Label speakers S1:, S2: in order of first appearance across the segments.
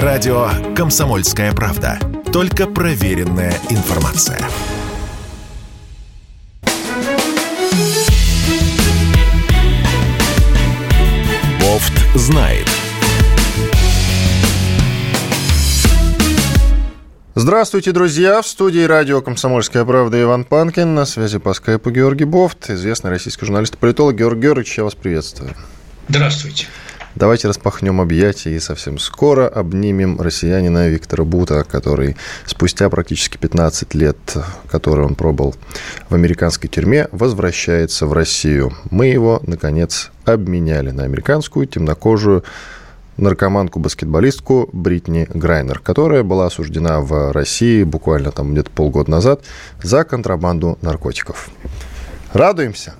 S1: Радио «Комсомольская правда». Только проверенная информация. Бофт знает.
S2: Здравствуйте, друзья! В студии радио «Комсомольская правда» Иван Панкин. На связи по скайпу Георгий Бофт, известный российский журналист и политолог. Георгий Георгиевич, я вас приветствую.
S3: Здравствуйте.
S2: Давайте распахнем объятия и совсем скоро обнимем россиянина Виктора Бута, который спустя практически 15 лет, который он пробыл в американской тюрьме, возвращается в Россию. Мы его, наконец, обменяли на американскую темнокожую наркоманку-баскетболистку Бритни Грайнер, которая была осуждена в России буквально там где-то полгода назад за контрабанду наркотиков. Радуемся?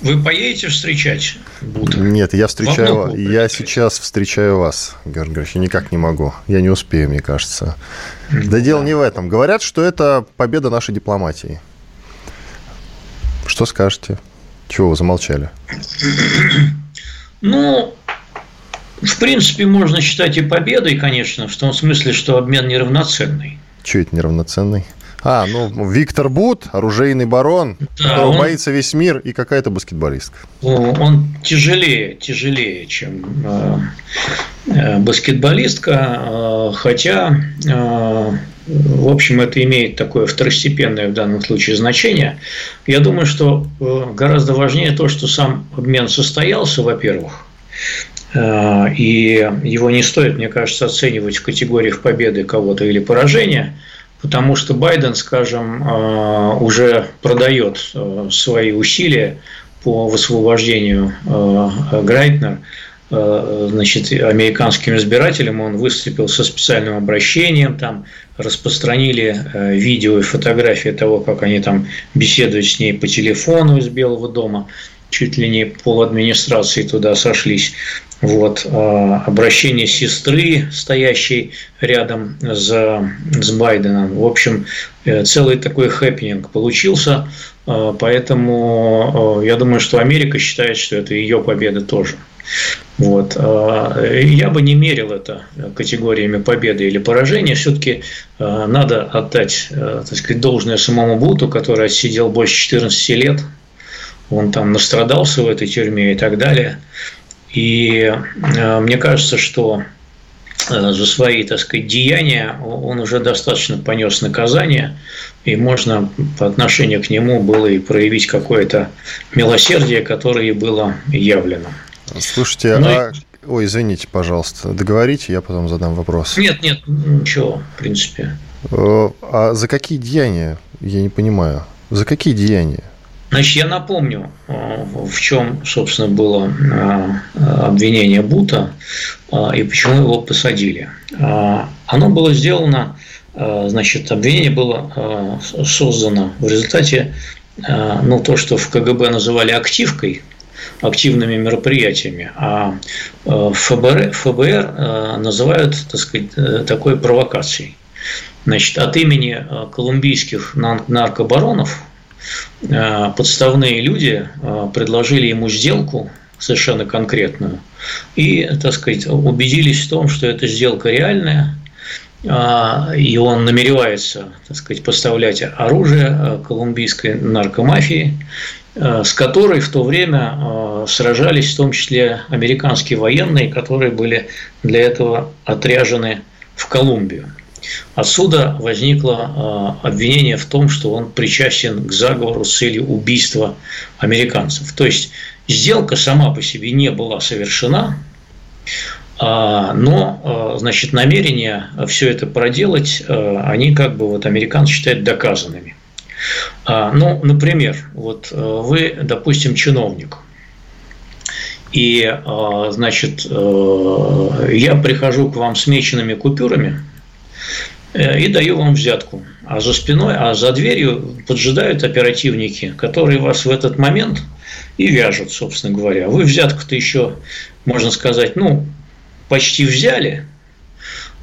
S3: Вы поедете встречать Бута?
S2: Нет, я встречаю, я сейчас встречаю вас, Георгий Георгиевич, я никак не могу. Я не успею, мне кажется. Да, да дело не в этом. Говорят, что это победа нашей дипломатии. Что скажете? Чего вы замолчали?
S3: Ну, в принципе, можно считать и победой, конечно, в том смысле, что обмен неравноценный.
S2: Чего это неравноценный? А, ну, Виктор Бут, оружейный барон, да, которого он, боится весь мир, и какая-то баскетболистка.
S3: Он тяжелее, тяжелее, чем э, э, баскетболистка, э, хотя, э, в общем, это имеет такое второстепенное в данном случае значение. Я думаю, что э, гораздо важнее то, что сам обмен состоялся, во-первых, э, и его не стоит, мне кажется, оценивать в категориях победы кого-то или поражения – потому что Байден, скажем, э, уже продает э, свои усилия по высвобождению э, Грайтнер значит, американским избирателям, он выступил со специальным обращением, там распространили видео и фотографии того, как они там беседуют с ней по телефону из Белого дома, чуть ли не пол администрации туда сошлись. Вот, а, обращение сестры, стоящей рядом с, с Байденом. В общем, э, целый такой хэппенинг получился, а, поэтому а, я думаю, что Америка считает, что это ее победа тоже. Вот. Я бы не мерил это категориями победы или поражения. Все-таки надо отдать так сказать, должное самому Буту, который отсидел больше 14 лет. Он там настрадался в этой тюрьме и так далее. И э, мне кажется, что э, за свои, так сказать, деяния он уже достаточно понес наказание, и можно по отношению к нему было и проявить какое-то милосердие, которое было явлено.
S2: Слушайте, ну, а... Ой, извините, пожалуйста, договорите, я потом задам вопрос.
S3: Нет, нет, ничего, в принципе.
S2: Э, а за какие деяния? Я не понимаю. За какие деяния?
S3: Значит, я напомню, э, в чем, собственно, было э, обвинение Бута э, и почему его посадили. Оно было сделано, значит, обвинение было создано в результате, ну, то, что в КГБ называли активкой, активными мероприятиями, а ФБР, ФБР называют, так сказать, такой провокацией. Значит, от имени колумбийских наркобаронов подставные люди э, предложили ему сделку совершенно конкретную и, так сказать, убедились в том, что эта сделка реальная, э, и он намеревается, так сказать, поставлять оружие колумбийской наркомафии, с которой в то время сражались в том числе американские военные, которые были для этого отряжены в Колумбию. Отсюда возникло а, обвинение в том, что он причастен к заговору с целью убийства американцев. То есть сделка сама по себе не была совершена, а, но, а, значит, намерения все это проделать, они как бы вот американцы считают доказанными. Ну, например, вот вы, допустим, чиновник, и, значит, я прихожу к вам с меченными купюрами, Э, и даю вам взятку. А за спиной, а за дверью поджидают оперативники, которые вас в этот момент и вяжут, собственно говоря. Вы взятку-то еще, можно сказать, ну, почти взяли,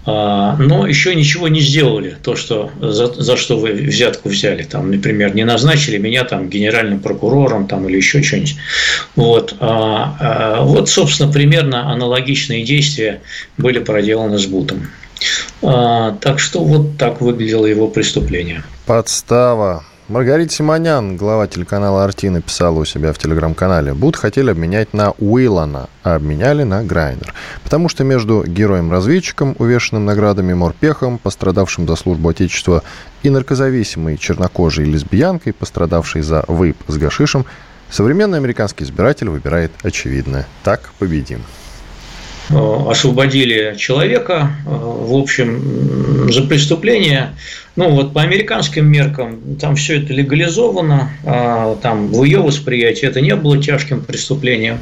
S3: а, но еще ничего не сделали, то, что, за, за что вы взятку взяли. Там, например, не назначили меня там генеральным прокурором там, или еще что-нибудь. Вот. А, а, вот, собственно, примерно аналогичные действия были проделаны с Бутом. Так что вот так выглядело его преступление.
S2: Подстава. Маргарита Симонян, глава телеканала «Арти», написала у себя в телеграм-канале. Буд хотели обменять на Уиллана, а обменяли на Грайнер. Потому что между героем-разведчиком, увешанным наградами морпехом, пострадавшим за службу Отечества, и наркозависимой чернокожей лесбиянкой, пострадавшей за вып с гашишем, современный американский избиратель выбирает очевидное. Так победим.
S3: Э, освободили человека, э, в общем, за преступление, ну вот по американским меркам, там все это легализовано, а там в ее восприятии это не было тяжким преступлением.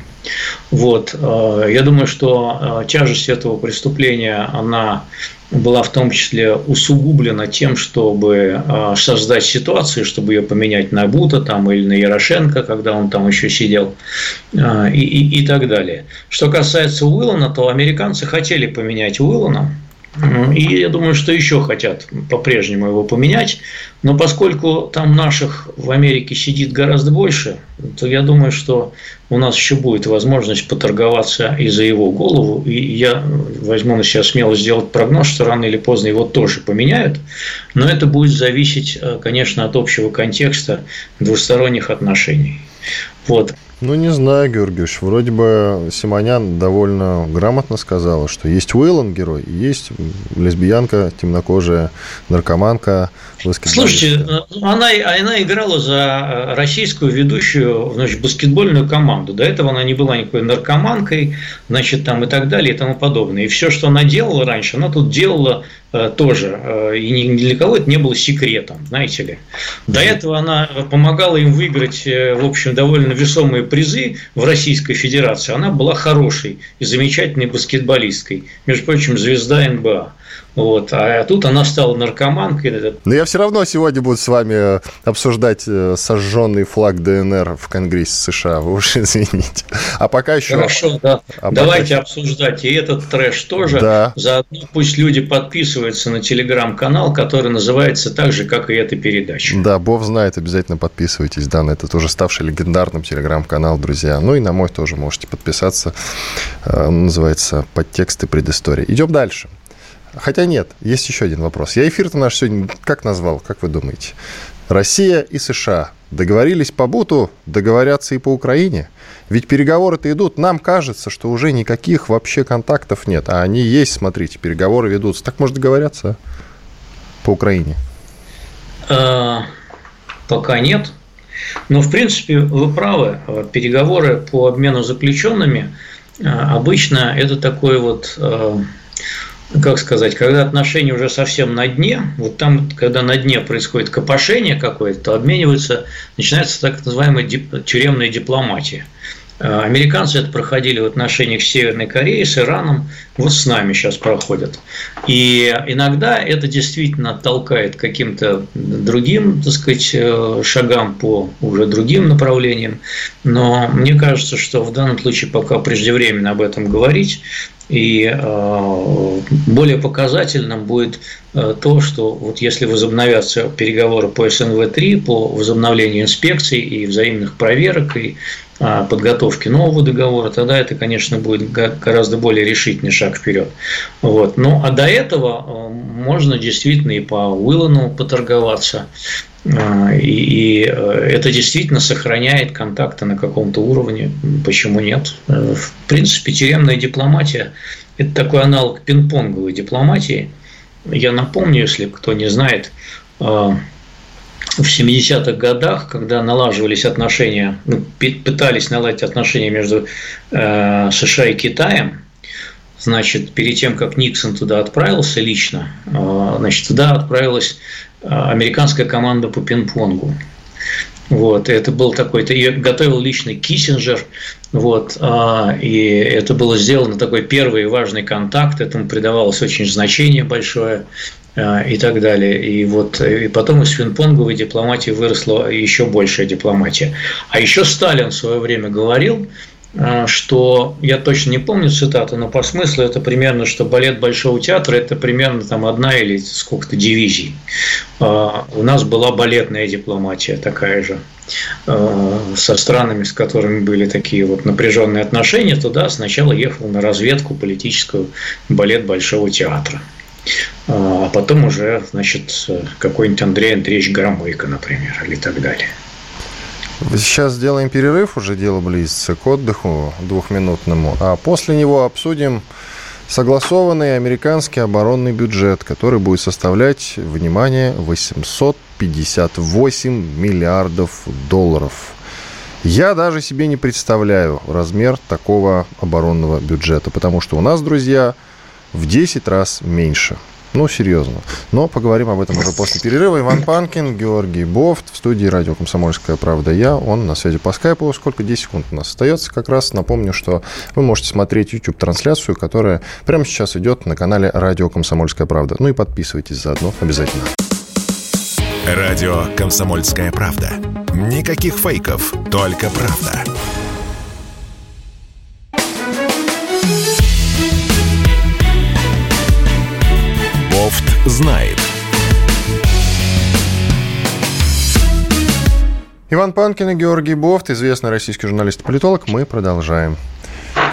S3: Вот. Э, я думаю, что тяжесть этого преступления, она была в том числе усугублена тем, чтобы а, создать ситуацию, чтобы ее поменять на Бута там, или на Ярошенко, когда он там еще сидел, а, и, и, и так далее. Что касается Уиллана, то американцы хотели поменять Уиллана, и я думаю, что еще хотят по-прежнему его поменять. Но поскольку там наших в Америке сидит гораздо больше, то я думаю, что у нас еще будет возможность поторговаться и за его голову. И я возьму на себя смело сделать прогноз, что рано или поздно его тоже поменяют. Но это будет зависеть, э, конечно, от общего контекста двусторонних отношений. Вот.
S2: Ну, не знаю, Георгиевич. Вроде бы Симонян довольно грамотно сказала, что есть Уиллан герой, есть лесбиянка, темнокожая наркоманка,
S3: Слушайте, она, она играла за российскую ведущую значит, баскетбольную команду. До этого она не была никакой наркоманкой, значит, там и так далее и тому подобное. И все, что она делала раньше, она тут делала э, тоже. Э, и ни для кого это не было секретом, знаете ли. До этого она помогала им выиграть, э, в общем, довольно весомые призы в Российской Федерации. Она была хорошей и замечательной баскетболисткой. Между прочим, звезда НБА. Вот. А тут она стала наркоманкой.
S2: Но я все равно сегодня буду с вами обсуждать э, сожженный флаг ДНР в Конгрессе США. Вы уж извините. А пока еще...
S3: Хорошо, да. А Давайте пока... обсуждать и этот трэш тоже. Да. Заодно пусть люди подписываются на телеграм-канал, который называется так же, как и эта передача.
S2: Да, Бог знает, обязательно подписывайтесь. Да, на этот уже ставший легендарным телеграм-канал, друзья. Ну и на мой тоже можете подписаться. Э, он называется «Подтексты предыстории». Идем дальше. Хотя нет, есть еще один вопрос. Я эфир-то наш сегодня как назвал, как вы думаете? Россия и США договорились по Буту, договорятся и по Украине. Ведь переговоры-то идут. Нам кажется, что уже никаких вообще контактов нет. А они есть, смотрите, переговоры ведутся. Так может договорятся а? по Украине?
S3: А, пока нет. Но, в принципе, вы правы. Переговоры по обмену заключенными а, обычно это такой вот как сказать, когда отношения уже совсем на дне, вот там, когда на дне происходит копошение какое-то, то обмениваются, начинается так называемая дип, тюремная дипломатия. Э, американцы это проходили в отношениях с Северной Кореей, с Ираном, вот с нами сейчас проходят. И иногда это действительно толкает каким-то другим, так сказать, э, шагам по уже другим направлениям. Но мне кажется, что в данном случае пока преждевременно об этом говорить. И э, более показательным будет э, то, что вот если возобновятся переговоры по СНВ-3, по возобновлению инспекций и взаимных проверок и э, подготовки нового договора, тогда это, конечно, будет гораздо более решительный шаг вперед. Вот. Ну, а до этого можно действительно и по Уиллану поторговаться, и, и э, это действительно сохраняет контакты на каком-то уровне. Почему нет? Э, в принципе, тюремная дипломатия – это такой аналог пинг-понговой дипломатии. Я напомню, если кто не знает, э, в 70-х годах, когда налаживались отношения, ну, пытались наладить отношения между США и Китаем, значит, перед тем, как Никсон туда отправился лично, значит, туда отправилась а, американская команда по пинг-понгу. Вот, это был такой, ее готовил лично Киссинджер, вот, а, и это было сделано такой первый важный контакт, этому придавалось очень значение большое а, и так далее. И вот и потом из пинг-понговой дипломатии выросла еще большая дипломатия. А еще Сталин в свое время говорил, что я точно не помню цитату, но по смыслу это примерно, что балет Большого театра это примерно там одна или сколько-то дивизий. У нас была балетная дипломатия такая же со странами, с которыми были такие вот напряженные отношения, туда сначала ехал на разведку политическую балет Большого театра. А потом уже, значит, какой-нибудь Андрей Андреевич Громыко, например, или так далее.
S2: Сейчас сделаем перерыв, уже дело близится к отдыху двухминутному, а после него обсудим согласованный американский оборонный бюджет, который будет составлять, внимание, 858 миллиардов долларов. Я даже себе не представляю размер такого оборонного бюджета, потому что у нас, друзья, в 10 раз меньше. Ну, серьезно. Но поговорим об этом уже после перерыва. Иван Панкин, Георгий Бофт в студии радио «Комсомольская правда». Я, он на связи по скайпу. Сколько? 10 секунд у нас остается. Как раз напомню, что вы можете смотреть YouTube-трансляцию, которая прямо сейчас идет на канале радио «Комсомольская правда». Ну и подписывайтесь заодно обязательно.
S1: Радио «Комсомольская правда». Никаких фейков, только правда. Бофт знает.
S2: Иван Панкин и Георгий Бофт, известный российский журналист и политолог. Мы продолжаем.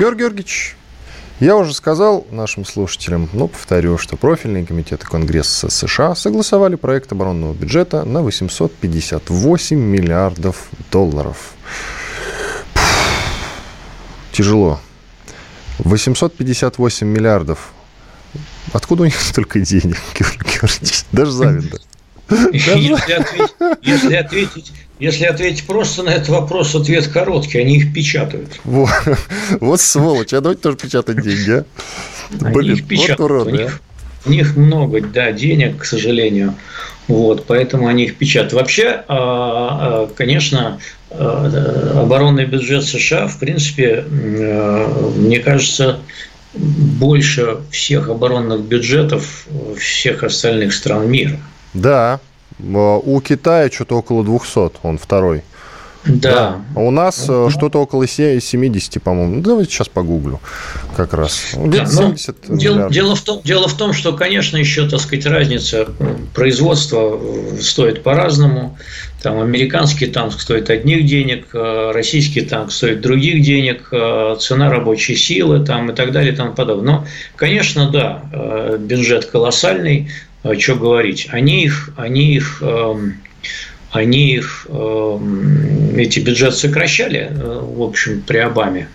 S2: Георгий Георгиевич, я уже сказал нашим слушателям, но повторю, что профильные комитеты Конгресса США согласовали проект оборонного бюджета на 858 миллиардов долларов. Тяжело. 858 миллиардов Откуда у них столько денег, Георгий Даже завидно.
S3: Если ответить, если, ответить, если ответить просто на этот вопрос, ответ короткий, они их печатают.
S2: Вот, вот сволочь, а давайте тоже печатать деньги, а?
S3: Они Блин, их печатают. Вот урод, у, них, у них много, да, денег, к сожалению. Вот, поэтому они их печатают. Вообще, а, а, конечно, а, оборонный бюджет США, в принципе, мне кажется, больше всех оборонных бюджетов всех остальных стран мира.
S2: Да, у Китая что-то около 200, он второй.
S3: Да. да.
S2: А у нас ну, что-то около 70, по-моему. Ну, давайте сейчас погуглю как раз.
S3: Да, 70 дело, дело, в том, дело в том, что, конечно, еще, так сказать, разница производства стоит по-разному. Там американский танк стоит одних денег, э, российский танк стоит других денег, э, цена рабочей силы там, и так далее и тому подобное. Но, конечно, да, э, бюджет колоссальный, что говорить. Они их, они их эм, они их, эти бюджеты сокращали, в общем, при Обаме.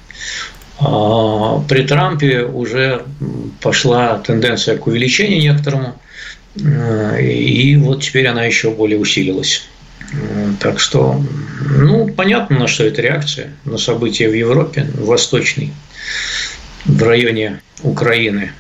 S3: А при Трампе уже пошла тенденция к увеличению некоторому, и вот теперь она еще более усилилась. Так что, ну, понятно, на что это реакция, на события в Европе, в Восточной, в районе Украины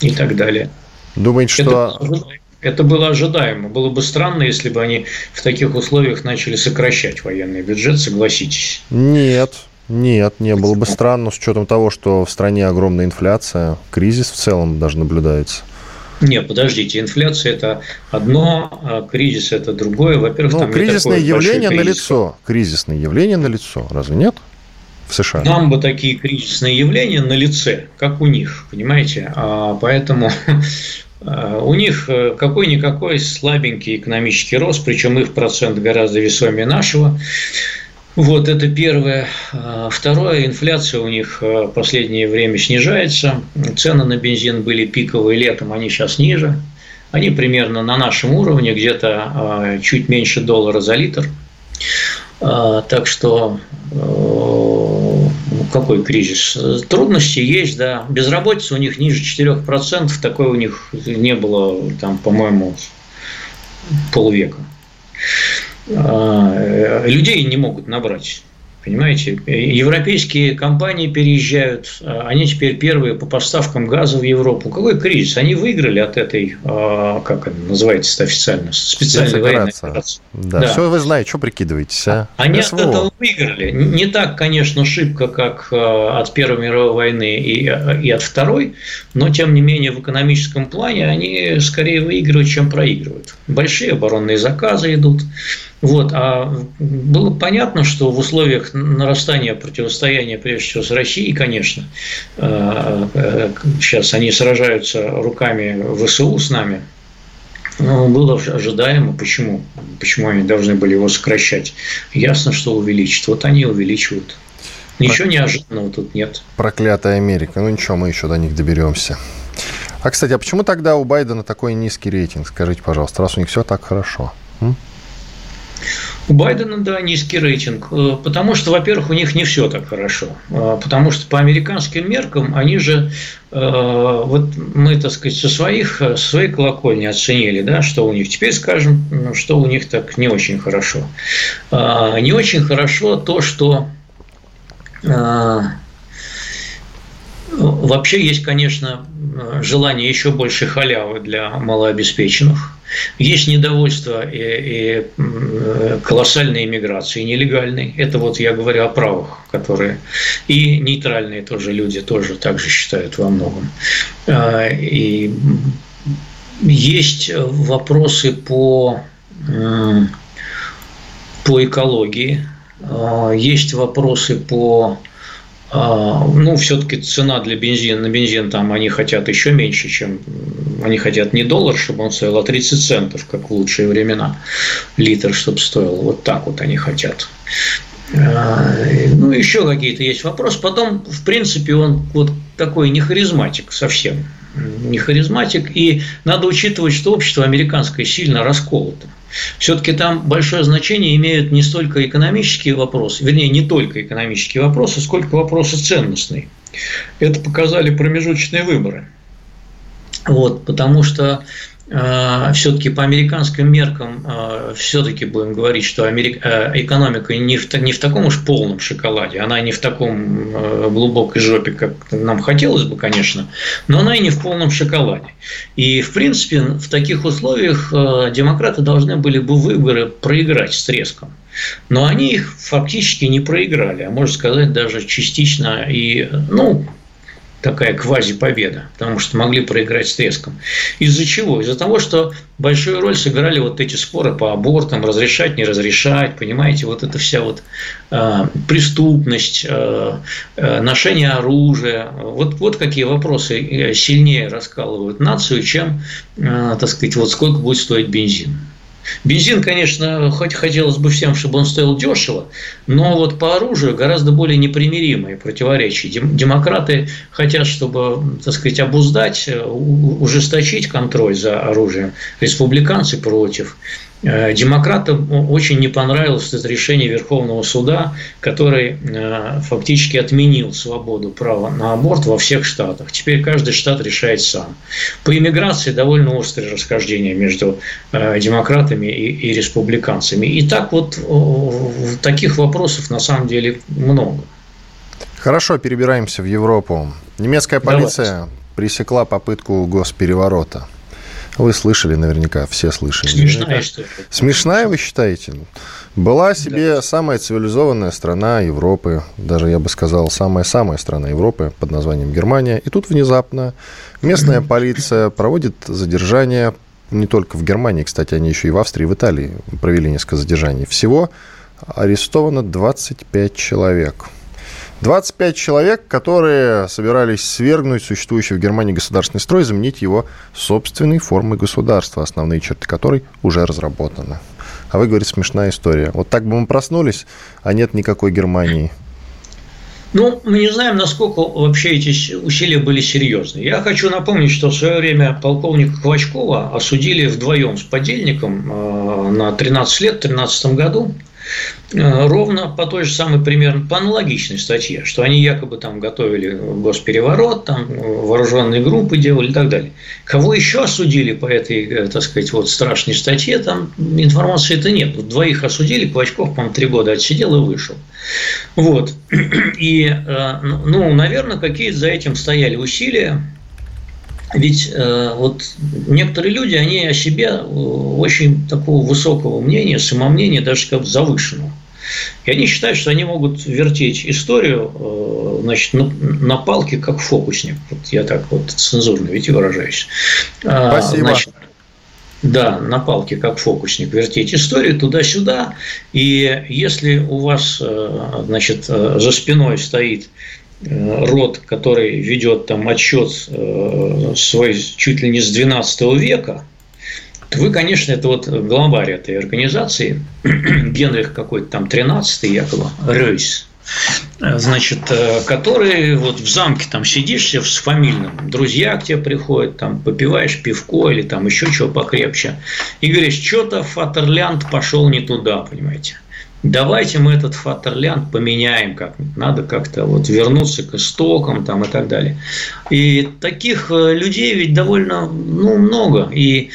S3: и так далее.
S2: Думаете, что...
S3: Это, это было ожидаемо. Было бы странно, если бы они в таких условиях начали сокращать военный бюджет, согласитесь.
S2: Нет, нет, не было бы странно с учетом того, что в стране огромная инфляция, кризис в целом даже наблюдается.
S3: Нет, подождите, инфляция это одно, а кризис это другое. Во-первых,
S2: ну, там кризисное явление на лицо. Кризисное явление на лицо, разве нет? В США.
S3: Нам бы такие кризисные явления на лице, как у них, понимаете? А поэтому у них э, какой-никакой слабенький экономический рост, причем их процент гораздо весомее нашего. Вот это первое. А, второе, инфляция у них э, в последнее время снижается. Цены на бензин были пиковые летом, они сейчас ниже. Они примерно на нашем уровне, где-то а, чуть меньше доллара за литр. Так что э, какой кризис? Трудности есть, да. Безработица у них ниже 4%, такой у них не было, там, по-моему, полвека. А, людей не могут набрать. Понимаете, европейские компании переезжают, а, они теперь первые по поставкам газа в Европу. Какой кризис? Они выиграли от этой, а, как это называется официально, специальной военной операции.
S2: Да. да, все вы знаете, что прикидываетесь, а?
S3: Они СВО. от этого выиграли. Не так, конечно, шибко, как от Первой мировой войны и, и от Второй, но, тем не менее, в экономическом плане они скорее выигрывают, чем проигрывают. Большие оборонные заказы идут. Вот, а было понятно, что в условиях нарастания противостояния, прежде всего, с Россией, конечно, э, э, сейчас они сражаются руками ВСУ с нами, но было ожидаемо. Почему? Почему они должны были его сокращать? Ясно, что увеличить. Вот они увеличивают. Ничего неожиданного тут нет.
S2: Проклятая Америка. Ну ничего, мы еще до них доберемся. А, кстати, а почему тогда у Байдена такой низкий рейтинг? Скажите, пожалуйста, раз у них все так хорошо. М?
S3: У Байдена, да, низкий рейтинг, э, потому что, во-первых, у них не все так хорошо, э, потому что по американским меркам они же, э, вот мы, так сказать, со своих, со своей колокольни оценили, да, что у них. Теперь скажем, ну, что у них так не очень хорошо. Не очень хорошо то, что Вообще есть, конечно, желание еще больше халявы для малообеспеченных. Есть недовольство и, и колоссальной иммиграции, нелегальной. Это вот я говорю о правых, которые и нейтральные тоже люди тоже так же считают во многом. А, и есть вопросы по, по экологии, а, есть вопросы по ну, все-таки цена для бензина, на бензин там они хотят еще меньше, чем они хотят не доллар, чтобы он стоил, а 30 центов, как в лучшие времена, литр, чтобы стоил. Вот так вот они хотят. А, ну, еще какие-то есть вопросы. Потом, в принципе, он вот такой не харизматик совсем. Не харизматик. И надо учитывать, что общество американское сильно расколото. Все-таки там большое значение имеют не столько экономические вопросы, вернее, не только экономические вопросы, сколько вопросы ценностные. Это показали промежуточные выборы. Вот, потому что все-таки по американским меркам э, все-таки будем говорить, что Америка, э, экономика не в, не в таком уж полном шоколаде, она не в таком глубокой жопе, как нам хотелось бы, конечно, но она и не в полном шоколаде. И, в принципе, в таких условиях демократы должны были бы выборы проиграть с треском. Но они их фактически не проиграли, а можно сказать, даже частично и, ну, такая квази-победа, потому что могли проиграть с треском. Из-за чего? Из-за того, что большую роль сыграли вот эти споры по абортам, разрешать, не разрешать, понимаете, вот эта вся вот э, преступность, э, э, ношение оружия, вот, вот какие вопросы э, сильнее раскалывают нацию, чем, э, так сказать, вот сколько будет стоить бензин. Бензин, конечно, хоть хотелось бы всем, чтобы он стоил дешево, но вот по оружию гораздо более непримиримые противоречия. Демократы хотят, чтобы, так сказать, обуздать, ужесточить контроль за оружием. Республиканцы против. Э, демократам очень не понравилось это решение Верховного суда, который э, фактически отменил свободу права на аборт во всех штатах. Теперь каждый штат решает сам. По иммиграции довольно острое расхождение между э, демократами и республиканцами. И так вот таких вопросов на самом деле много.
S2: Хорошо, перебираемся в Европу. Немецкая полиция Давайте. пресекла попытку госпереворота. Вы слышали наверняка, все слышали.
S3: Смешная история.
S2: Смешная, вы считаете? Была себе да. самая цивилизованная страна Европы, даже я бы сказал, самая-самая страна Европы под названием Германия. И тут внезапно местная полиция проводит задержание не только в Германии, кстати, они еще и в Австрии, и в Италии провели несколько задержаний. Всего арестовано 25 человек. 25 человек, которые собирались свергнуть существующий в Германии государственный строй, заменить его собственной формой государства, основные черты которой уже разработаны. А вы говорите, смешная история. Вот так бы мы проснулись, а нет никакой Германии.
S3: Ну, мы не знаем, насколько вообще эти усилия были серьезны. Я хочу напомнить, что в свое время полковника Квачкова осудили вдвоем с подельником э, на 13 лет в 2013 году ровно по той же самой примерно, по аналогичной статье, что они якобы там готовили госпереворот, там вооруженные группы делали и так далее. Кого еще осудили по этой, э, так сказать, вот страшной статье, там информации это нет. Двоих осудили, Клочков, по-моему, три года отсидел и вышел. Вот. И, э, ну, наверное, какие-то за этим стояли усилия, ведь э, вот некоторые люди, они о себе э, очень такого высокого мнения, самомнения, даже как завышенного. И они считают, что они могут вертеть историю э, значит, на, на палке, как фокусник. Вот я так вот цензурно ведь выражаюсь.
S2: А, Спасибо. Значит,
S3: Да, на палке, как фокусник, вертеть историю туда-сюда. И если у вас, э, значит, э, за спиной стоит род, который ведет там отчет свой чуть ли не с 12 века, то вы, конечно, это вот главарь этой организации, Генрих какой-то там 13 якобы, Рейс, значит, э, который вот в замке там сидишь с фамильным, друзья к тебе приходят, там попиваешь пивко или там еще чего покрепче, и говоришь, что-то Фатерлянд пошел не туда, понимаете. Давайте мы этот Фатерлянд поменяем как Надо как-то вот вернуться к истокам там и так далее. И таких э, людей ведь довольно ну, много. И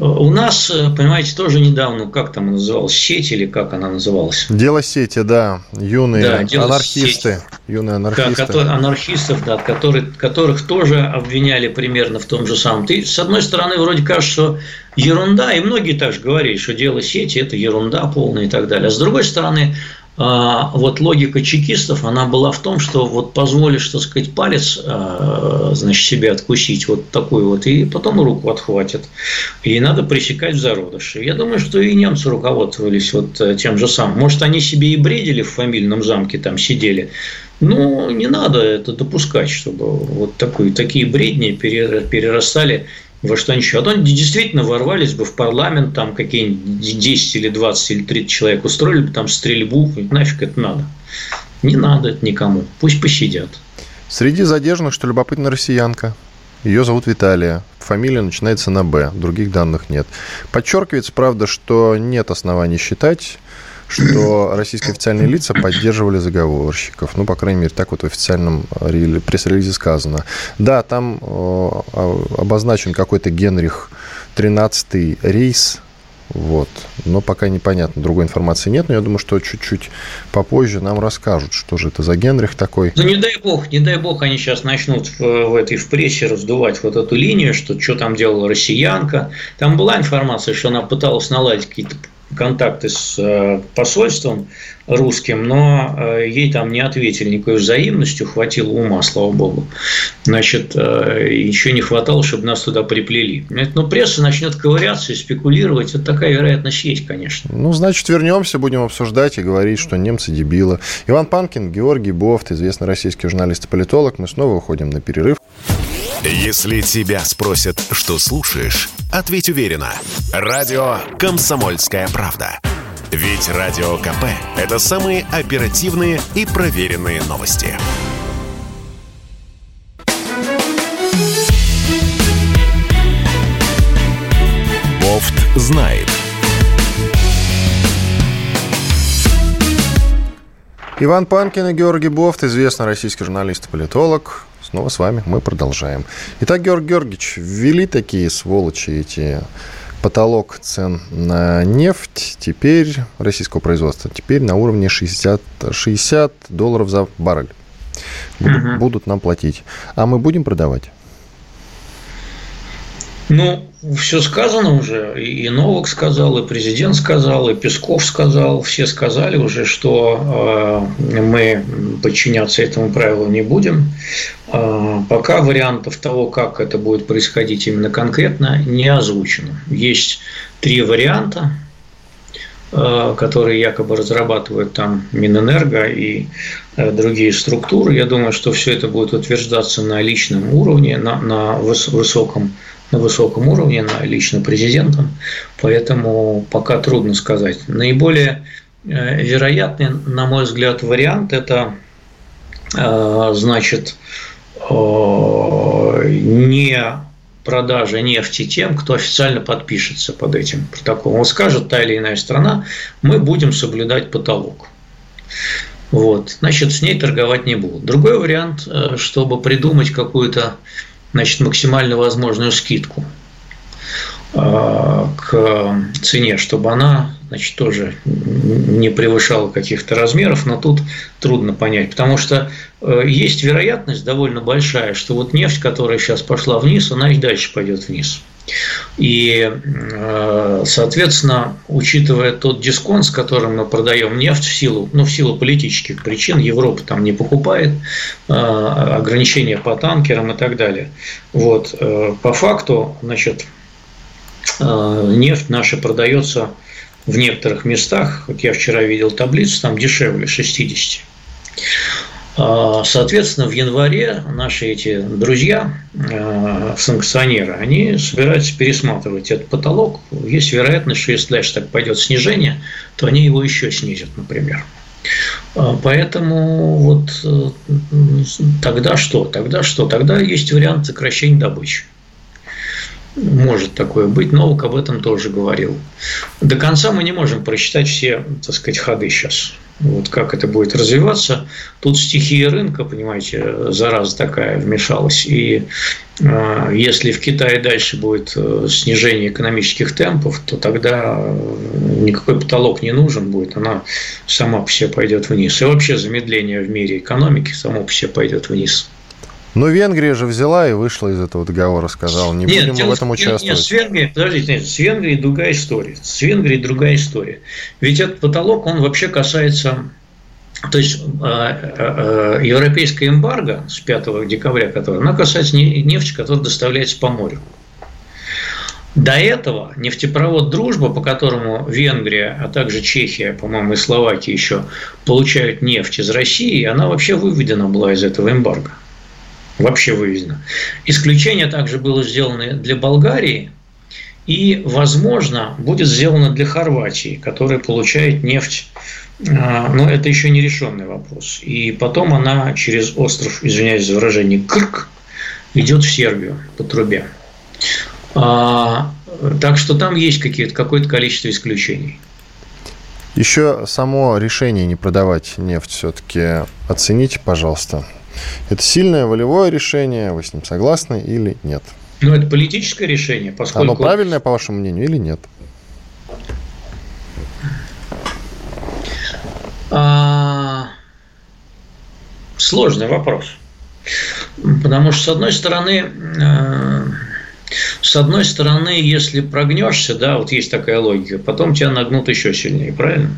S3: у нас, э, понимаете, тоже недавно, как там называлась, сеть или как она называлась?
S2: Дело сети, да. Юные да, анархисты. Сети.
S3: Юные анархисты. Да, которые, анархистов, да, которые, которых тоже обвиняли примерно в том же самом. Ты, с одной стороны, вроде кажется, что ерунда, и многие также говорили, что дело сети – это ерунда полная и так далее. А с другой стороны, вот логика чекистов, она была в том, что вот позволишь, так сказать, палец, а, значит, себе откусить вот такой вот, и потом руку отхватят. И надо пресекать в зародыше. Я думаю, что и немцы руководствовались вот э, тем же самым. Может, они себе и бредили в фамильном замке, там сидели, но не надо это допускать, чтобы вот такой, такие бредни перерастали во что ничего. А то действительно ворвались бы в парламент, там какие-нибудь 10 или 20 или 30 человек устроили бы там стрельбу, нафиг это надо. Не надо это никому, пусть посидят.
S2: Среди задержанных, что любопытно, россиянка. Ее зовут Виталия. Фамилия начинается на «Б». Других данных нет. Подчеркивается, правда, что нет оснований считать, что российские официальные лица поддерживали заговорщиков. Ну, по крайней мере, так вот в официальном пресс-релизе сказано. Да, там а, обозначен какой-то Генрих 13 рейс, вот. Но пока непонятно, другой информации нет, но я думаю, что чуть-чуть попозже нам расскажут, что же это за Генрих такой.
S3: Ну, не дай бог, не дай бог, они сейчас начнут в, в этой в прессе раздувать вот эту линию, что что там делала россиянка. Там была информация, что она пыталась наладить какие-то контакты с э, посольством русским, но э, ей там не ответили никакой взаимностью, хватило ума, слава богу. Значит, э, еще не хватало, чтобы нас туда приплели. Но пресса начнет ковыряться и спекулировать. Вот такая вероятность есть, конечно.
S2: Ну, значит, вернемся, будем обсуждать и говорить, что немцы дебилы. Иван Панкин, Георгий Бофт, известный российский журналист и политолог. Мы снова уходим на перерыв.
S1: Если тебя спросят, что слушаешь, ответь уверенно. Радио «Комсомольская правда». Ведь Радио КП – это самые оперативные и проверенные новости. Бофт знает.
S2: Иван Панкин и Георгий Бофт, известный российский журналист и политолог. Снова с вами мы продолжаем. Итак, Георгий Георгиевич, ввели такие сволочи эти потолок цен на нефть теперь российского производства теперь на уровне 60, 60 долларов за баррель. Будут, угу. будут нам платить. А мы будем продавать?
S3: Ну, все сказано уже. И Новак сказал, и президент сказал, и Песков сказал. Все сказали уже, что э, мы подчиняться этому правилу не будем. Э, пока вариантов того, как это будет происходить именно конкретно, не озвучено. Есть три варианта э, которые якобы разрабатывают там Минэнерго и другие структуры. Я думаю, что все это будет утверждаться на личном уровне, на, на высоком на высоком уровне, на лично президентом, поэтому пока трудно сказать. Наиболее э, вероятный, на мой взгляд, вариант – это, э, значит, э, не продажа нефти тем, кто официально подпишется под этим протоколом. Он скажет, та или иная страна, мы будем соблюдать потолок. Вот. Значит, с ней торговать не будут. Другой вариант, чтобы придумать какую-то значит, максимально возможную скидку а, к цене, чтобы она значит, тоже не превышала каких-то размеров, но тут трудно понять, потому что э, есть вероятность довольно большая, что вот нефть, которая сейчас пошла вниз, она и дальше пойдет вниз. И, э, соответственно, учитывая тот дисконт, с которым мы продаем нефть в силу, ну, в силу политических причин, Европа там не покупает, э, ограничения по танкерам и так далее. Вот, э, по факту, значит, нефть наша продается в некоторых местах, вот я вчера видел таблицу, там дешевле 60. А, соответственно, в январе наши эти друзья, санкционеры, они собираются пересматривать этот потолок. Есть вероятность, что если дальше так пойдет снижение, то они его еще снизят, например. А, поэтому вот э, тогда что? Тогда что? Тогда есть вариант сокращения добычи. Может такое быть, Новок об этом тоже говорил. До конца мы не можем просчитать все, так сказать, ходы сейчас. Вот как это будет развиваться. Тут стихия рынка, понимаете, зараза такая вмешалась. И э, если в Китае дальше будет э, снижение экономических темпов, то тогда э, никакой потолок не нужен будет. Она сама по себе пойдет вниз. И вообще замедление в мире экономики само по себе пойдет вниз.
S2: Но Венгрия же взяла и вышла из этого договора, сказала, не нет, будем мы в этом участвовать. Нет,
S3: с Венгрией, подождите, нет, с Венгрией другая история. С Венгрией другая история. Ведь этот потолок, он вообще касается то есть э, э, э, европейская эмбарго с 5 декабря, которая, она касается нефти, которая доставляется по морю. До этого нефтепровод «Дружба», по которому Венгрия, а также Чехия, по-моему, и Словакия еще получают нефть из России, она вообще выведена была из этого эмбарго вообще вывезено. Исключение также было сделано для Болгарии, и, возможно, будет сделано для Хорватии, которая получает нефть а, но это еще не решенный вопрос. И потом она через остров, извиняюсь за выражение, Крк, идет в Сербию по трубе. А, так что там есть какие-то, какое-то количество исключений.
S2: Еще само решение не продавать нефть все-таки оцените, пожалуйста. Это сильное волевое решение, вы с ним согласны или нет?
S3: Ну, это политическое решение, поскольку...
S2: Оно правильное, по вашему мнению, или нет?
S3: А... Сложный вопрос. Потому что, с одной стороны, э, с одной стороны, если прогнешься, да, вот есть такая логика, потом тебя нагнут еще сильнее, правильно?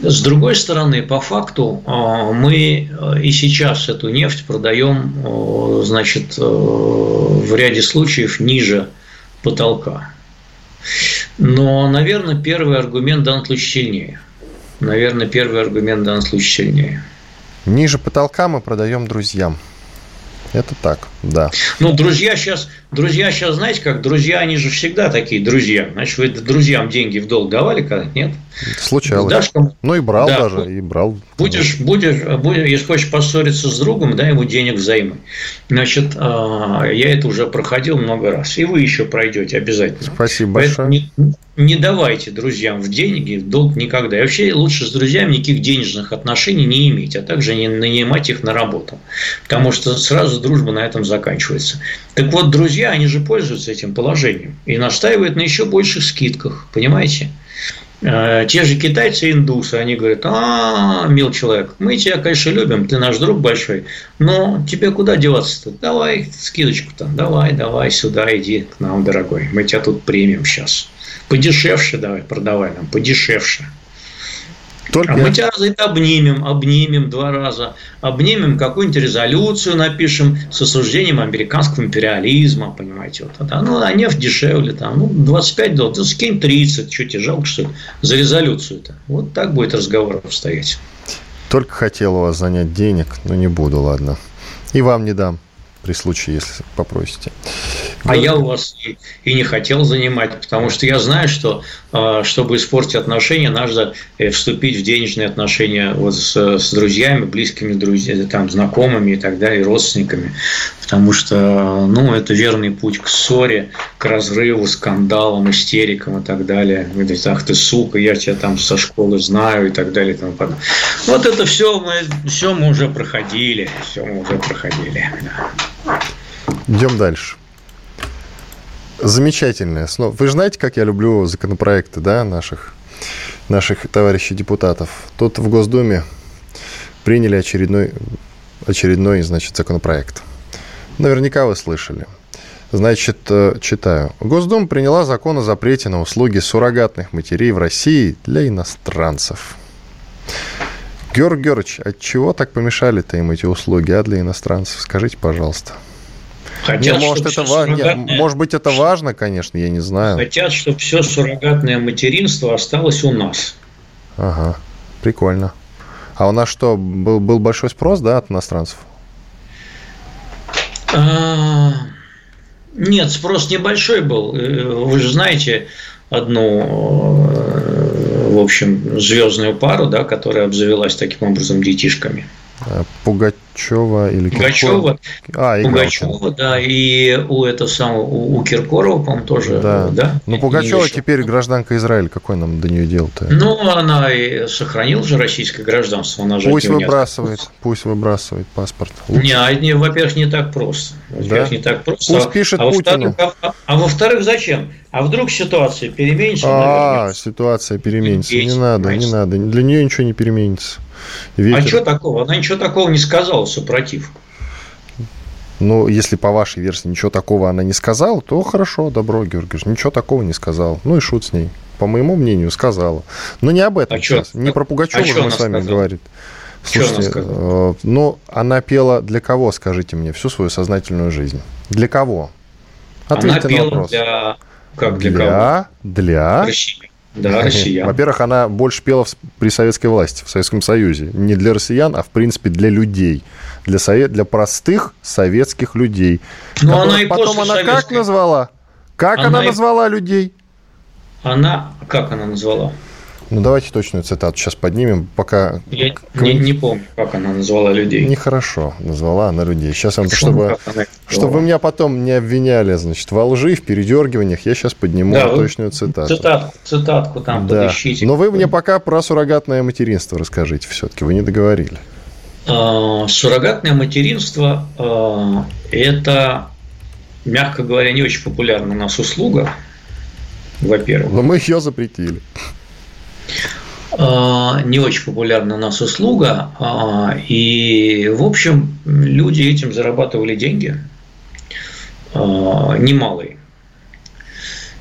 S3: С другой стороны, по факту а, мы э, и сейчас эту нефть продаем, э, значит, э, в ряде случаев ниже потолка. Но, наверное, первый аргумент в данном случае сильнее. Наверное, первый аргумент в данном случае сильнее.
S2: Ниже потолка мы продаем друзьям. Это так, да.
S3: Ну, друзья сейчас, друзья сейчас, знаете как, друзья, они же всегда такие друзья. Значит, вы друзьям деньги в долг давали когда Нет?
S2: Случалось. Дашь кому... Ну, и брал да. даже, и брал.
S3: Будешь, будешь, будешь, если хочешь поссориться с другом, дай ему денег взаймы. Значит, а, я это уже проходил много раз. И вы еще пройдете обязательно.
S2: Спасибо большое.
S3: Не, не давайте друзьям в деньги, в долг никогда. И вообще лучше с друзьями никаких денежных отношений не иметь, а также не нанимать их на работу. Потому что сразу дружба на этом заканчивается. Так вот, друзья, они же пользуются этим положением и настаивают на еще больших скидках. Понимаете? Э, те же китайцы и индусы, они говорят, а, мил человек, мы тебя, конечно, любим, ты наш друг большой, но тебе куда деваться-то? Давай скидочку там, давай, давай сюда, иди к нам, дорогой, мы тебя тут примем сейчас. Подешевше давай, продавай нам, подешевше. Только... А мы тебя за это обнимем, обнимем два раза, обнимем какую-нибудь резолюцию, напишем с осуждением американского империализма, понимаете, вот это. Ну, а нефть дешевле, там, ну, 25 долларов, да скинь 30, что тебе жалко, что ли, за резолюцию-то. Вот так будет разговор обстоять.
S2: Только хотел у вас занять денег, но не буду, ладно. И вам не дам при случае, если попросите.
S3: А я у вас и, и не хотел занимать, потому что я знаю, что а, чтобы испортить отношения, надо э, вступить в денежные отношения вот с, с друзьями, близкими друзьями, там, знакомыми и так далее, родственниками, потому что ну, это верный путь к ссоре, к разрыву, скандалам, истерикам и так далее. Говорит, ах ты сука, я тебя там со школы знаю и так далее и тому подобное. Вот это все мы, все мы уже проходили, все мы уже проходили. Да.
S2: Идем дальше. Замечательная основа. Вы же знаете, как я люблю законопроекты, да, наших, наших товарищей депутатов. Тут в Госдуме приняли очередной, очередной, значит, законопроект. Наверняка вы слышали. Значит, э, читаю. Госдума приняла закон о запрете на услуги суррогатных матерей в России для иностранцев. Георг Георгиевич, от чего так помешали-то им эти услуги, а для иностранцев? Скажите, пожалуйста. Хотят, не, может, это суррогатное... Нет, может быть, это важно, конечно, я не знаю.
S3: Хотят, чтобы все суррогатное материнство осталось у нас.
S2: Ага, прикольно. А у нас что, был, был большой спрос, да, от иностранцев?
S3: А, нет, спрос небольшой был. Э, вы же знаете одну, э, в общем, звездную пару, да, которая обзавелась таким образом детишками.
S2: А, Пугачева или
S3: Пугачева. А, Пугачева, да, и у этого самого, у Киркорова, по-моему, тоже, да. да?
S2: Ну, Пугачева теперь гражданка Израиля, какой нам до нее дело-то?
S3: Ну, она и сохранила же российское гражданство, она же
S2: Пусть выбрасывает, нет. пусть выбрасывает паспорт.
S3: Лучше. Не, а во-первых, не так просто. Во-первых, да? не так просто.
S2: Пусть а, пишет а Путину.
S3: А, а во-вторых, зачем? А вдруг ситуация переменится?
S2: А, ситуация переменится. Не надо, не надо. Для нее ничего не переменится.
S3: Ветер... А что такого? Она ничего такого не сказала, супротив.
S2: Ну, если по вашей версии ничего такого она не сказала, то хорошо, добро, Георгиевич, ничего такого не сказал. Ну и шут с ней. По моему мнению, сказала. Но не об этом а сейчас. Что? Не про Пугачева а мы с вами сказала? говорит. Слушайте, она э, ну, она пела для кого, скажите мне, всю свою сознательную жизнь? Для кого?
S3: Ответьте она пела на вопрос. для... Как для,
S2: для кого? Для...
S3: России. Да, россиян.
S2: Во-первых, она больше пела при советской власти, в Советском Союзе. Не для россиян, а в принципе для людей. Для, совет, для простых советских людей. Но она и потом она советской... как назвала? Как она, она назвала людей?
S3: Она, как она назвала?
S2: Ну, давайте точную цитату сейчас поднимем, пока...
S3: Я не, не помню, как она назвала людей.
S2: Нехорошо назвала она людей. Сейчас, вам, чтобы, чтобы вы меня потом не обвиняли, значит, во лжи, в передергиваниях, я сейчас подниму да, точную цитату.
S3: Цитатку, цитатку там да. подыщите.
S2: Но вы мне пока про суррогатное материнство расскажите все-таки, вы не договорили.
S3: А, суррогатное материнство а, – это, мягко говоря, не очень популярная у нас услуга, во-первых.
S2: Но мы ее запретили.
S3: А, не очень популярна у нас услуга, а, и, в общем, люди этим зарабатывали деньги а, немалые.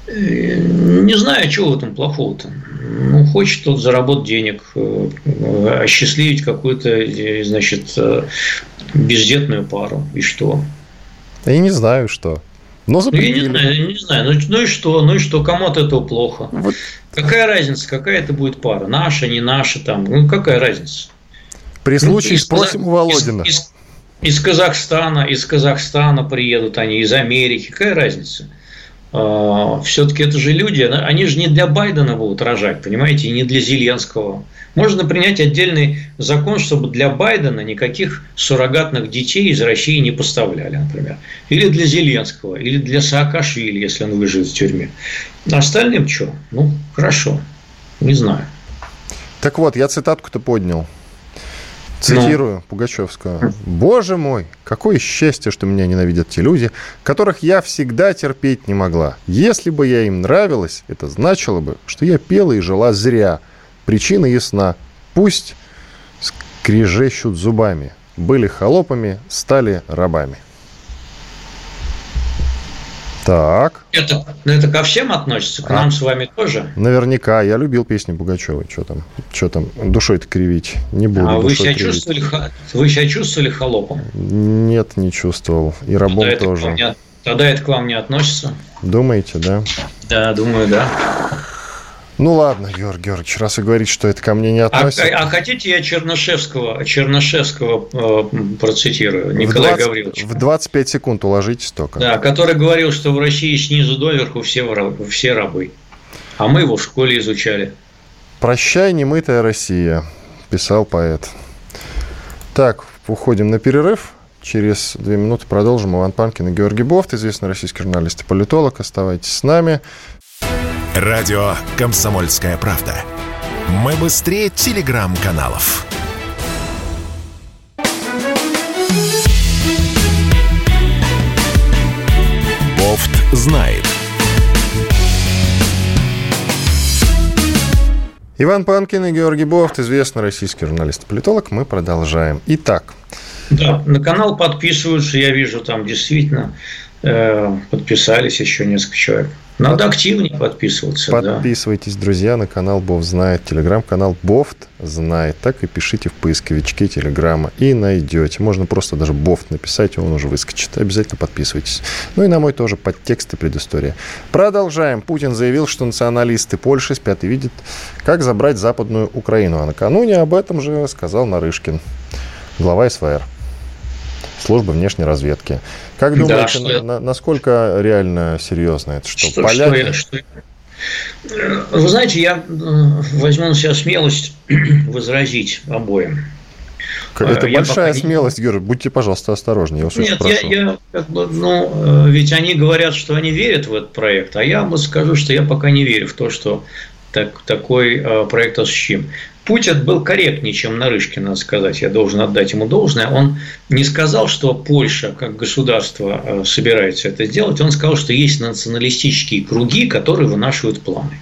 S3: Не знаю, чего в этом плохого-то. Ну, хочет тот заработать денег, э, осчастливить какую-то, э, значит, э, бездетную пару. И что?
S2: Я не знаю, что.
S3: Но запретили. Ну, я не знаю, не знаю. Ну, ну и что? Ну и что? Кому от этого плохо? Вот. Какая разница, какая это будет пара? Наша, не наша там. Ну, какая разница?
S2: При ну, случае ну, спросим у Володина.
S3: Из, из, из Казахстана, из Казахстана приедут они, из Америки. Какая разница? А, Все-таки это же люди, они же не для Байдена будут рожать, понимаете, и не для Зеленского. Можно принять отдельный закон, чтобы для Байдена никаких суррогатных детей из России не поставляли, например. Или для Зеленского, или для Саакашвили, если он выживет в тюрьме. Остальным что? Ну, хорошо. Не знаю.
S2: Так вот, я цитатку-то поднял. Цитирую ну. Пугачевскую. «Боже мой, какое счастье, что меня ненавидят те люди, которых я всегда терпеть не могла. Если бы я им нравилась, это значило бы, что я пела и жила зря. Причина ясна. Пусть скрежещут зубами. Были холопами, стали рабами. Так.
S3: Это, это ко всем относится, к а, нам с вами тоже?
S2: Наверняка. Я любил песни Пугачевой. Что там? Что там? Душой-то кривить. Не буду А
S3: вы себя, чувствовали, вы себя чувствовали холопом?
S2: Нет, не чувствовал. И рабом тогда тоже.
S3: Это не, тогда это к вам не относится?
S2: Думаете, да?
S3: Да, думаю, да.
S2: Ну ладно, Георгий Георгиевич, раз вы говорите, что это ко мне не а, относится.
S3: А, а хотите я Чернышевского, Чернышевского э, процитирую, Николай
S2: в 20, Гаврилович? В 25 секунд уложитесь только.
S3: Да, который говорил, что в России снизу доверху все, все рабы. А мы его в школе изучали.
S2: «Прощай, немытая Россия», писал поэт. Так, уходим на перерыв. Через две минуты продолжим. Иван Панкин и Георгий Бофт, известный российский журналист и политолог. Оставайтесь с нами.
S1: Радио «Комсомольская правда». Мы быстрее телеграм-каналов. Бофт знает.
S2: Иван Панкин и Георгий Бофт, известный российский журналист и политолог. Мы продолжаем. Итак.
S3: Да, на канал подписываются, я вижу там действительно э, подписались еще несколько человек. Надо активнее подписываться.
S2: Подписывайтесь, да. друзья, на канал Бов знает. Телеграм-канал Бофт знает. Так и пишите в поисковичке Телеграма и найдете. Можно просто даже Бофт написать, и он уже выскочит. Обязательно подписывайтесь. Ну и на мой тоже подтекст и предыстория. Продолжаем. Путин заявил, что националисты Польши спят и видят, как забрать Западную Украину. А накануне об этом же сказал Нарышкин, глава СВР службы внешней разведки. Как думаете, да, что... на, насколько реально серьезно это? Что, что, поляки...
S3: что, что... Вы знаете, я возьму на себя смелость возразить обоим.
S2: Это я большая смелость, не... Георгий. Будьте, пожалуйста, осторожнее. Я
S3: Нет, прошу. я, я как бы, ну, ведь они говорят, что они верят в этот проект, а я вам скажу, что я пока не верю в то, что так, такой э, проект осуществим. Путин был корректнее, чем Нарышкин, надо сказать, я должен отдать ему должное. Он не сказал, что Польша как государство э, собирается это сделать, он сказал, что есть националистические круги, которые вынашивают планы.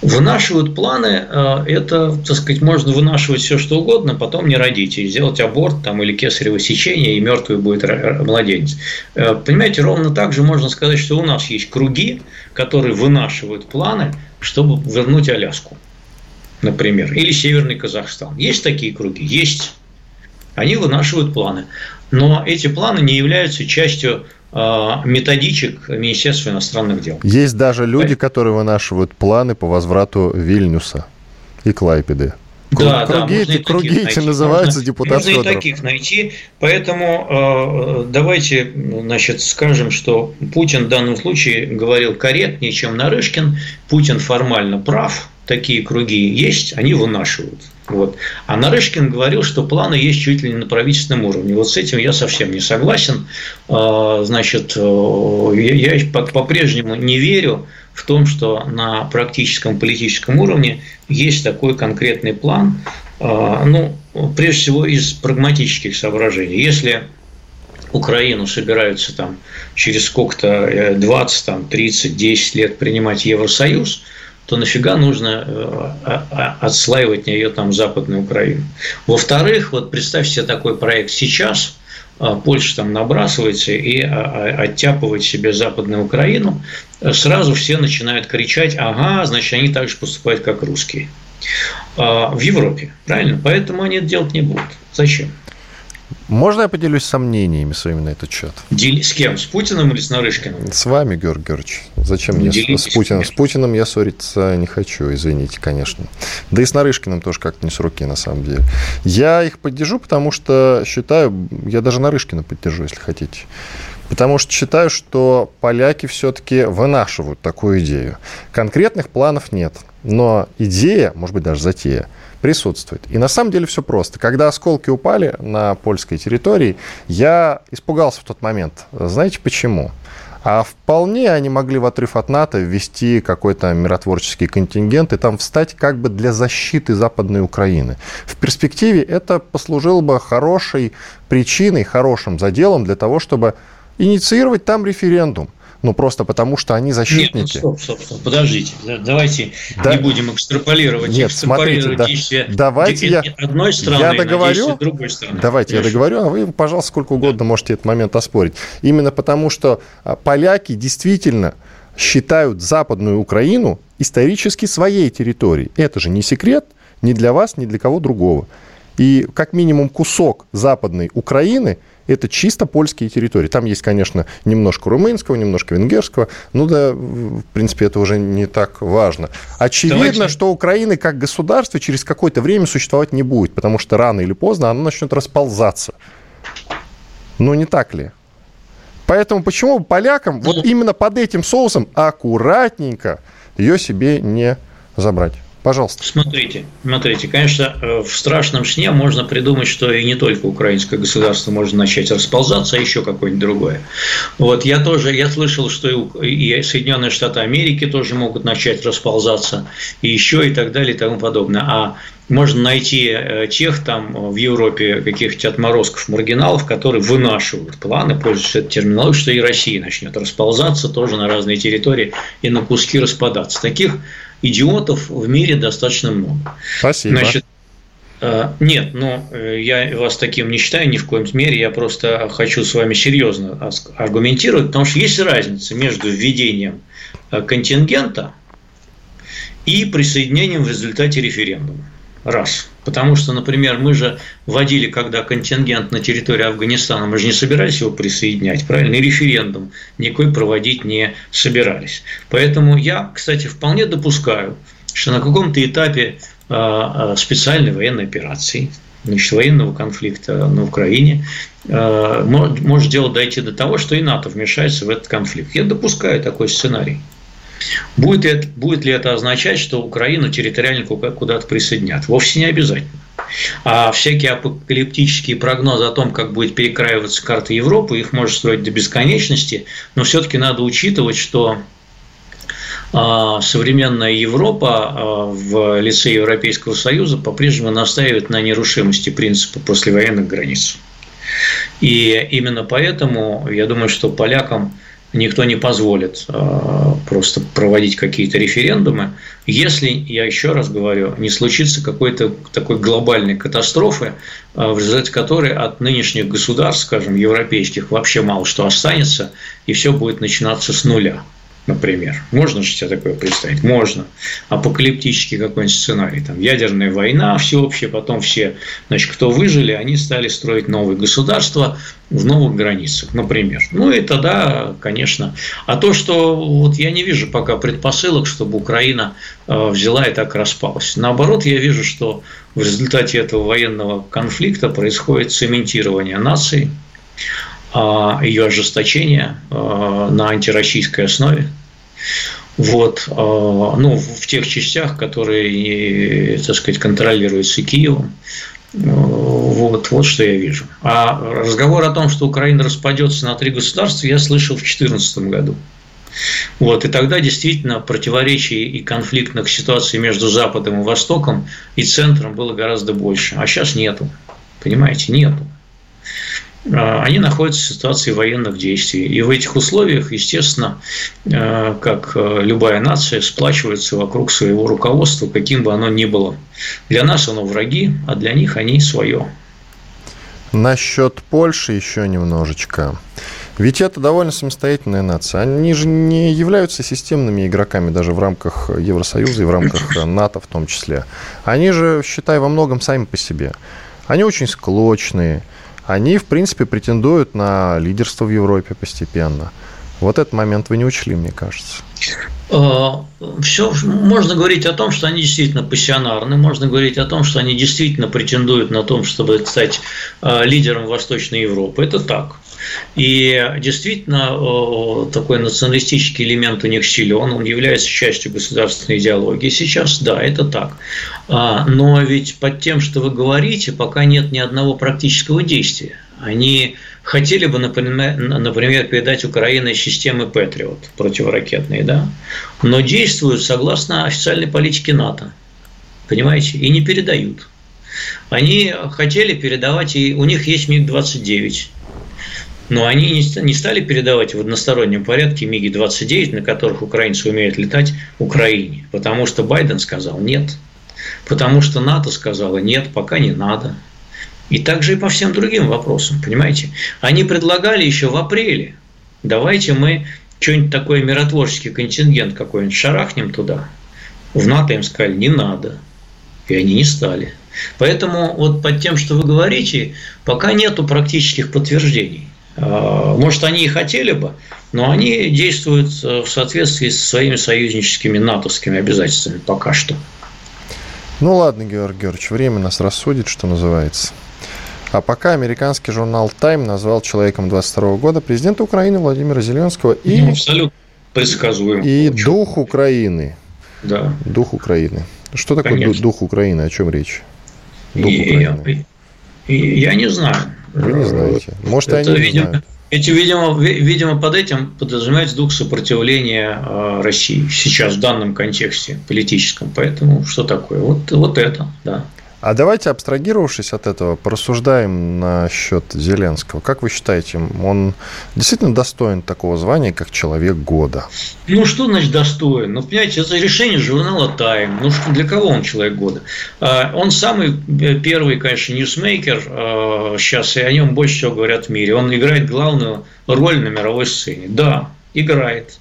S3: Вынашивают планы, э, это, так сказать, можно вынашивать все что угодно, потом не родить и сделать аборт там, или кесарево сечение, и мертвый будет младенец. Э, понимаете, ровно так же можно сказать, что у нас есть круги, которые вынашивают планы, чтобы вернуть Аляску например, или Северный Казахстан. Есть такие круги? Есть. Они вынашивают планы. Но эти планы не являются частью а, методичек Министерства иностранных дел.
S2: Есть даже люди, которые вынашивают планы по возврату Вильнюса и Клайпеды.
S3: Да,
S2: круги,
S3: да,
S2: эти, круги эти называются
S3: можно,
S2: депутат
S3: Можно
S2: Федоров.
S3: и таких найти. Поэтому э, давайте значит, скажем, что Путин в данном случае говорил корректнее, чем Нарышкин. Путин формально прав, такие круги есть, они вынашивают. Вот. А Нарышкин говорил, что планы есть чуть ли не на правительственном уровне. Вот с этим я совсем не согласен. А, значит, э, я по-прежнему не верю в том, что на практическом политическом уровне есть такой конкретный план. А, ну, прежде всего, из прагматических соображений. Если Украину собираются там через сколько-то 20, э, там, 30, 10 лет принимать Евросоюз – то нафига нужно э, а, а, отслаивать нее там Западную Украину. Во-вторых, вот представьте себе такой проект сейчас, а, Польша там набрасывается и оттяпывает себе Западную Украину, сразу все начинают кричать, ага, значит, они так же поступают, как русские. В Европе, правильно? Поэтому они это делать не будут. Зачем?
S2: Можно я поделюсь сомнениями своими на этот счет?
S3: С кем? С Путиным или с Нарышкиным?
S2: С вами, Георгий Георгиевич. Зачем мне с Путиным? С Путиным я ссориться не хочу, извините, конечно. Да и с Нарышкиным тоже как-то не с руки, на самом деле. Я их поддержу, потому что считаю, я даже Нарышкина поддержу, если хотите. Потому что считаю, что поляки все-таки вынашивают такую идею. Конкретных планов нет. Но идея, может быть, даже затея – присутствует. И на самом деле все просто. Когда осколки упали на польской территории, я испугался в тот момент. Знаете почему? А вполне они могли в отрыв от НАТО ввести какой-то миротворческий контингент и там встать как бы для защиты Западной Украины. В перспективе это послужило бы хорошей причиной, хорошим заделом для того, чтобы инициировать там референдум ну просто потому, что они защитники. Нет,
S3: ну, стоп, стоп, стоп, подождите, давайте да. не будем экстраполировать,
S2: Нет, смотрите, да, действия давайте я, одной страны я договорю, другой страны. Давайте Хорошо. я договорю, а вы, пожалуйста, сколько угодно да. можете этот момент оспорить. Именно потому, что а, поляки действительно считают Западную Украину исторически своей территорией. Это же не секрет ни для вас, ни для кого другого. И как минимум кусок Западной Украины – это чисто польские территории. Там есть, конечно, немножко румынского, немножко венгерского. Ну да, в принципе, это уже не так важно. Очевидно, Давайте. что Украины как государство через какое-то время существовать не будет, потому что рано или поздно оно начнет расползаться. Ну, не так ли? Поэтому почему полякам вот ну. именно под этим соусом аккуратненько ее себе не забрать? Пожалуйста.
S3: Смотрите, смотрите, конечно, э, в страшном сне можно придумать, что и не только украинское государство может начать расползаться, а еще какое-нибудь другое. Вот я тоже, я слышал, что и Соединенные Штаты Америки тоже могут начать расползаться, и еще и так далее и тому подобное. А можно найти э, тех там в Европе каких-то отморозков, маргиналов, которые вынашивают планы, пользуются этой терминологией, что и Россия начнет расползаться тоже на разные территории и на куски распадаться. Таких идиотов в мире достаточно много.
S2: Спасибо. Значит,
S3: Э, нет, но э, я вас таким не считаю ни в коем мере. Я просто хочу с вами серьезно аргументировать, потому что есть разница между введением э, контингента и присоединением в результате референдума. Раз. Потому что, например, мы же вводили, когда контингент на территории Афганистана, мы же не собирались его присоединять, правильно? И референдум никакой проводить не собирались. Поэтому я, кстати, вполне допускаю, что на каком-то этапе а, а, специальной военной операции, значит, военного конфликта на Украине, а, может дело дойти до того, что и НАТО вмешается в этот конфликт. Я допускаю такой сценарий. Будет, это, будет ли это означать, что Украину территориально куда-то присоединят? Вовсе не обязательно. А всякие апокалиптические прогнозы о том, как будет перекраиваться карта Европы, их можно строить до бесконечности, но все-таки надо учитывать, что а, современная Европа а, в лице Европейского Союза по-прежнему настаивает на нерушимости принципа послевоенных границ. И именно поэтому я думаю, что полякам никто не позволит а, просто проводить какие-то референдумы, если, я еще раз говорю, не случится какой-то такой глобальной катастрофы, а, в результате которой от нынешних государств, скажем, европейских, вообще мало что останется, и все будет начинаться с нуля например. Можно же себе такое представить? Можно. Апокалиптический какой-нибудь сценарий. Там ядерная война всеобщая, потом все, значит, кто выжили, они стали строить новые государства в новых границах, например. Ну и тогда, конечно. А то, что вот я не вижу пока предпосылок, чтобы Украина э, взяла и так распалась. Наоборот, я вижу, что в результате этого военного конфликта происходит цементирование нации, ее ожесточения а, на антироссийской основе. Вот, а, ну, в тех частях, которые, так сказать, контролируются Киевом. Вот, вот что я вижу. А разговор о том, что Украина распадется на три государства, я слышал в 2014 году. Вот, и тогда действительно противоречий и конфликтных ситуаций между Западом и Востоком и Центром было гораздо больше. А сейчас нету. Понимаете, нету. А, они находятся в ситуации военных действий. И в этих условиях, естественно, а, как а, любая нация, сплачивается вокруг своего руководства, каким бы оно ни было. Для нас оно враги, а для них они свое.
S2: Насчет Польши еще немножечко. Ведь это довольно самостоятельная нация. Они же не являются системными игроками даже в рамках Евросоюза и в рамках НАТО в том числе. Они же, считай, во многом сами по себе. Они очень склочные, они, в принципе, претендуют на лидерство в Европе постепенно. Вот этот момент вы не учли, мне кажется.
S3: А, Все, можно говорить о том, что они действительно пассионарны, можно говорить о том, что они действительно претендуют на том, чтобы стать а, лидером Восточной Европы. Это так. И действительно, такой националистический элемент у них силен, он является частью государственной идеологии сейчас, да, это так. А, но ведь под тем, что вы говорите, пока нет ни одного практического действия. Они хотели бы, например передать Украине системы Патриот противоракетные, да, но действуют согласно официальной политике НАТО, понимаете, и не передают. Они хотели передавать, и у них есть МиГ-29, но они не стали передавать в одностороннем порядке МиГи-29, на которых украинцы умеют летать, Украине. Потому что Байден сказал нет. Потому что НАТО сказала нет, пока не надо. И также и по всем другим вопросам, понимаете? Они предлагали еще в апреле, давайте мы что-нибудь такой миротворческий контингент какой-нибудь шарахнем туда. В НАТО им сказали, не надо. И они не стали. Поэтому вот под тем, что вы говорите, пока нету практических подтверждений. А, может, они и хотели бы, но они действуют э, в соответствии со своими союзническими натовскими обязательствами пока что.
S2: Ну ладно, Георгий Георгиевич, время нас рассудит, что называется. А пока американский журнал Time назвал человеком 22 года президента Украины Владимира Зеленского и...
S3: Ну, абсолютно предсказуемо.
S2: И дух Украины.
S3: Да.
S2: Дух Украины. Что такое Конечно. дух Украины? О чем речь?
S3: Дух и, Украины. И, я не знаю.
S2: Вы не знаете. Может, Это, они видимо, знают.
S3: Эти, видимо, видимо, под этим подразумевается дух сопротивления э, России сейчас в данном контексте политическом. Поэтому что такое? Вот, вот это, да.
S2: А давайте, абстрагировавшись от этого, порассуждаем насчет Зеленского. Как вы считаете, он действительно достоин такого звания, как человек года?
S3: Ну, что значит достоин? Ну, понимаете, это решение журнала Time. Ну, что, для кого он человек года? А, он самый э, первый, конечно, ньюсмейкер сейчас, а, и о нем больше всего говорят в мире. Он играет главную роль на мировой сцене. Да, играет.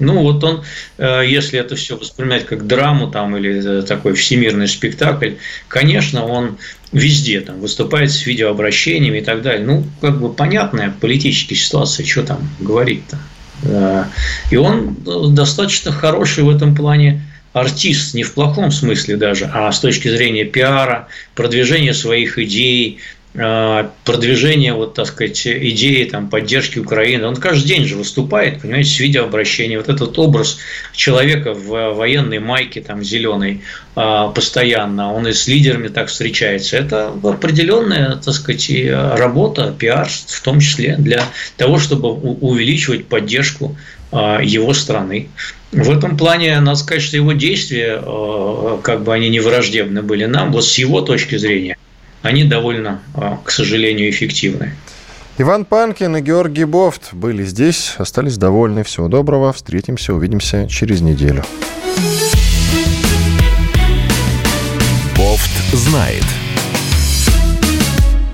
S3: Ну, вот он, э, если это все воспринимать как драму там, или такой всемирный спектакль, конечно, он везде там выступает с видеообращениями и так далее. Ну, как бы понятная политическая ситуация, что там говорить-то. Э, и он достаточно хороший в этом плане артист, не в плохом смысле даже, а с точки зрения пиара, продвижения своих идей, Э, продвижение, вот, так сказать, идеи там, поддержки Украины. Он каждый день же выступает, понимаете, с видеообращения. Вот этот образ человека в военной майке там, зеленой э, постоянно, он и с лидерами так встречается. Это определенная, так сказать, работа, пиар, в том числе для того, чтобы увеличивать поддержку э, его страны. В этом плане, надо сказать, что его действия, как бы они не враждебны были нам, вот с его точки зрения – они довольно, а, к сожалению, эффективны.
S2: Иван Панкин и Георгий Бофт были здесь, остались довольны. Всего доброго, встретимся, увидимся через неделю.
S1: Бофт знает.